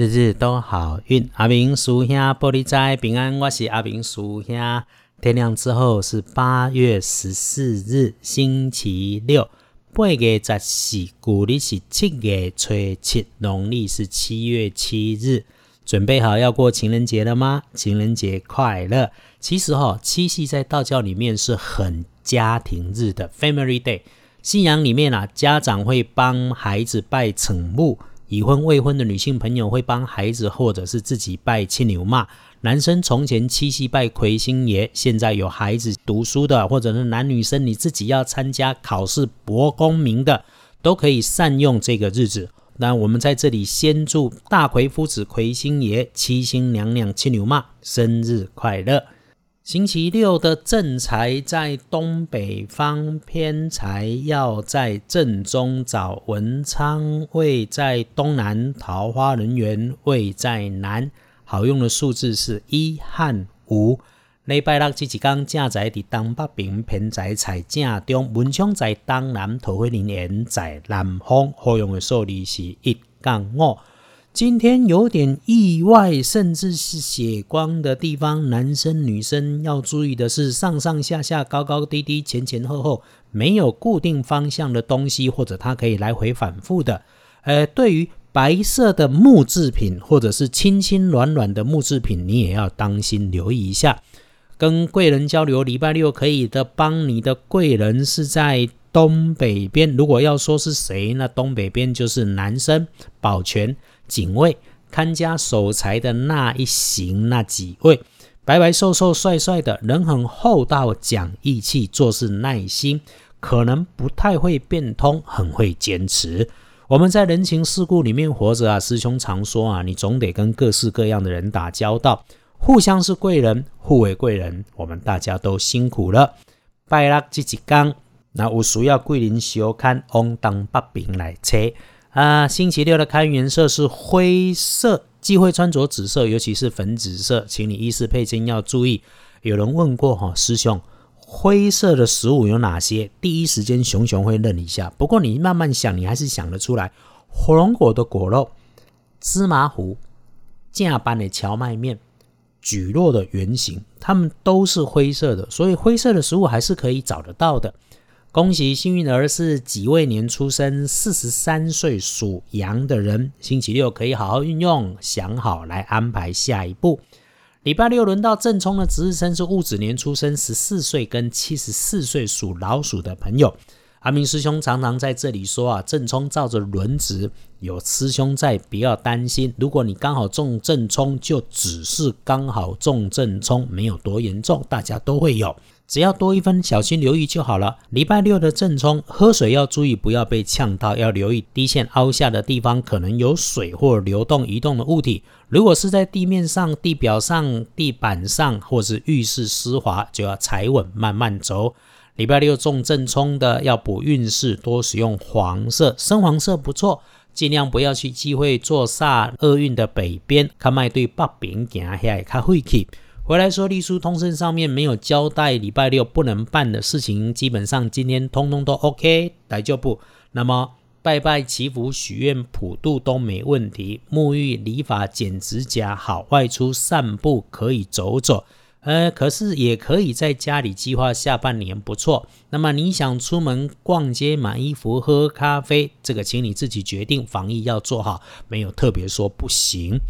日日都好运，阿明叔兄玻璃斋平安，我是阿明叔兄。天亮之后是八月十四日，星期六。八月十四，古历是七月初七，农历是七月七日。准备好要过情人节了吗？情人节快乐！其实哈，七夕在道教里面是很家庭日的 （Family Day）。信仰里面啊，家长会帮孩子拜宠木。已婚未婚的女性朋友会帮孩子或者是自己拜青牛妈。男生从前七夕拜魁星爷，现在有孩子读书的，或者是男女生你自己要参加考试博功名的，都可以善用这个日子。那我们在这里先祝大魁夫子魁星爷、七星娘娘七牛妈生日快乐。星期六的正财在东北方，偏财要在正中找文昌位在东南，桃花人缘位在南。好用的数字是一和五。礼拜六这几天正财伫东北边，偏财在正中，文昌在东南，桃花人缘在南方。好用的数字是一杠五。今天有点意外，甚至是血光的地方，男生女生要注意的是，上上下下、高高低低、前前后后，没有固定方向的东西，或者它可以来回反复的。呃，对于白色的木制品，或者是轻轻软软的木制品，你也要当心留意一下。跟贵人交流，礼拜六可以的，帮你的贵人是在东北边。如果要说是谁，那东北边就是男生保全。警卫看家守财的那一行那几位，白白瘦瘦帅帅的人，很厚道，讲义气，做事耐心，可能不太会变通，很会坚持。我们在人情世故里面活着啊，师兄常说啊，你总得跟各式各样的人打交道，互相是贵人，互为贵人。我们大家都辛苦了。拜六这几天，那有需要桂林小看往东北边来车。啊，星期六的看颜色是灰色，忌讳穿着紫色，尤其是粉紫色，请你衣饰配件要注意。有人问过哈，师兄，灰色的食物有哪些？第一时间熊熊会愣一下，不过你慢慢想，你还是想得出来。火龙果的果肉、芝麻糊、架板的荞麦面、蒟蒻的圆形，它们都是灰色的，所以灰色的食物还是可以找得到的。恭喜幸运儿是己未年出生，四十三岁属羊的人，星期六可以好好运用，想好来安排下一步。礼拜六轮到正冲的值日生是戊子年出生，十四岁跟七十四岁属老鼠的朋友。阿明师兄常常在这里说啊，正冲照着轮值，有师兄在，不要担心。如果你刚好中正冲，就只是刚好中正冲，没有多严重，大家都会有。只要多一分小心留意就好了。礼拜六的正冲，喝水要注意不要被呛到，要留意低线凹下的地方可能有水或流动移动的物体。如果是在地面上、地表上、地板上，或是浴室湿滑，就要踩稳慢慢走。礼拜六中正冲的要补运势，多使用黄色，深黄色不错，尽量不要去忌讳坐煞厄运的北边，看卖对北边行遐较晦气。回来说，隶书通胜上面没有交代礼拜六不能办的事情，基本上今天通通都 OK，来就不。那么拜拜祈福、许愿、普渡都没问题。沐浴、理发、剪指甲好，外出散步可以走走。呃，可是也可以在家里计划下半年不错。那么你想出门逛街、买衣服、喝咖啡，这个请你自己决定。防疫要做好，没有特别说不行。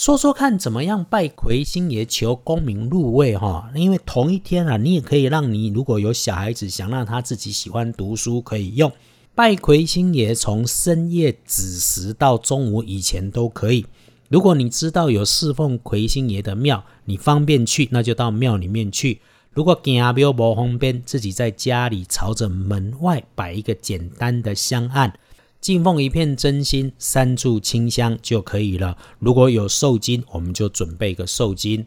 说说看，怎么样拜魁星爷求功名入位哈？因为同一天啊，你也可以让你如果有小孩子想让他自己喜欢读书，可以用拜魁星爷，从深夜子时到中午以前都可以。如果你知道有侍奉魁星爷的庙，你方便去，那就到庙里面去。如果行庙不方便，自己在家里朝着门外摆一个简单的香案。敬奉一片真心，三炷清香就可以了。如果有寿金，我们就准备个寿金；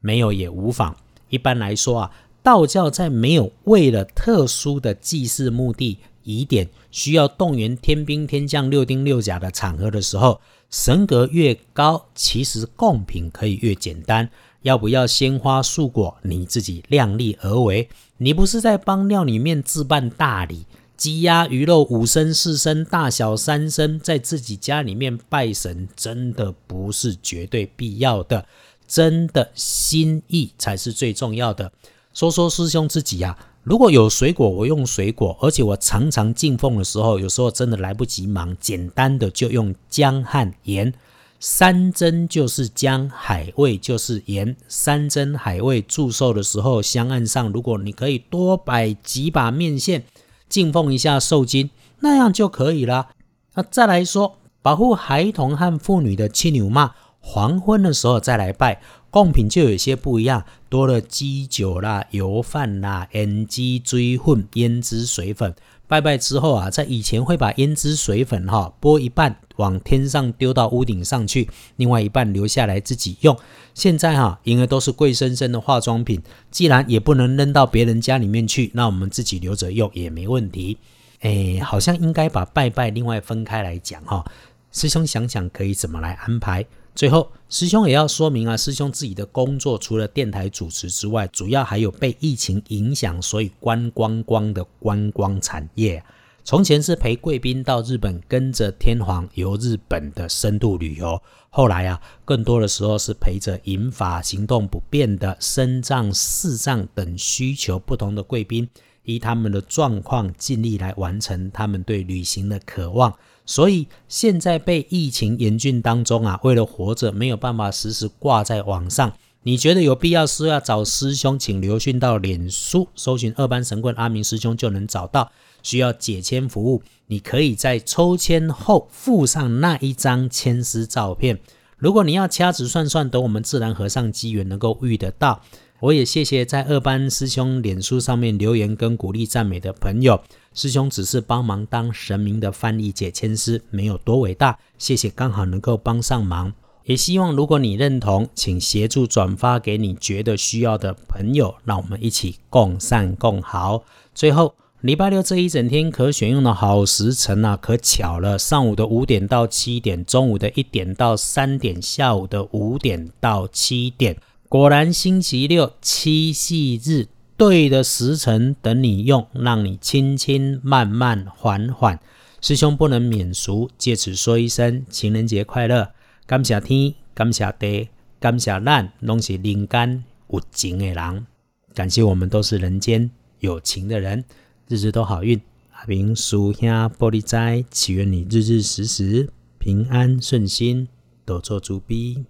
没有也无妨。一般来说啊，道教在没有为了特殊的祭祀目的、疑点需要动员天兵天将、六丁六甲的场合的时候，神格越高，其实贡品可以越简单。要不要鲜花素果，你自己量力而为。你不是在帮庙里面置办大礼。鸡鸭鱼肉五牲四牲大小三牲，在自己家里面拜神，真的不是绝对必要的，真的心意才是最重要的。说说师兄自己呀，如果有水果，我用水果，而且我常常进奉的时候，有时候真的来不及忙，简单的就用姜和盐。山珍就是姜，海味就是盐。山珍海味祝寿的时候，香案上如果你可以多摆几把面线，敬奉一下寿金，那样就可以了。那再来说，保护孩童和妇女的七牛嘛，黄昏的时候再来拜，贡品就有些不一样，多了鸡酒啦、油饭啦、腌鸡追混、胭脂水粉。拜拜之后啊，在以前会把胭脂水粉哈拨一半往天上丢到屋顶上去，另外一半留下来自己用。现在哈，因为都是贵生生的化妆品，既然也不能扔到别人家里面去，那我们自己留着用也没问题。哎，好像应该把拜拜另外分开来讲哈。师兄想想可以怎么来安排。最后，师兄也要说明啊，师兄自己的工作除了电台主持之外，主要还有被疫情影响，所以观光光的观光产业。从前是陪贵宾到日本，跟着天皇游日本的深度旅游；后来啊，更多的时候是陪着银发、行动不便的身障、视障等需求不同的贵宾，依他们的状况，尽力来完成他们对旅行的渴望。所以现在被疫情严峻当中啊，为了活着，没有办法时时挂在网上。你觉得有必要是要找师兄，请留讯到脸书，搜寻二班神棍阿明师兄就能找到。需要解签服务，你可以在抽签后附上那一张签诗照片。如果你要掐指算算，等我们自然和尚机缘能够遇得到。我也谢谢在二班师兄脸书上面留言跟鼓励赞美的朋友。师兄只是帮忙当神明的翻译解签师，没有多伟大。谢谢，刚好能够帮上忙。也希望如果你认同，请协助转发给你觉得需要的朋友，让我们一起共善共好。最后，礼拜六这一整天可选用的好时辰啊，可巧了，上午的五点到七点，中午的一点到三点，下午的五点到七点。果然，星期六七夕日对的时辰等你用，让你轻轻慢慢缓缓。师兄不能免俗，借此说一声情人节快乐。感谢天，感谢地，感谢咱，拢是人间有情的人。感谢我们都是人间有情的人，日日都好运。阿明叔兄玻璃斋，祈愿你日日时时平安顺心，多做主逼。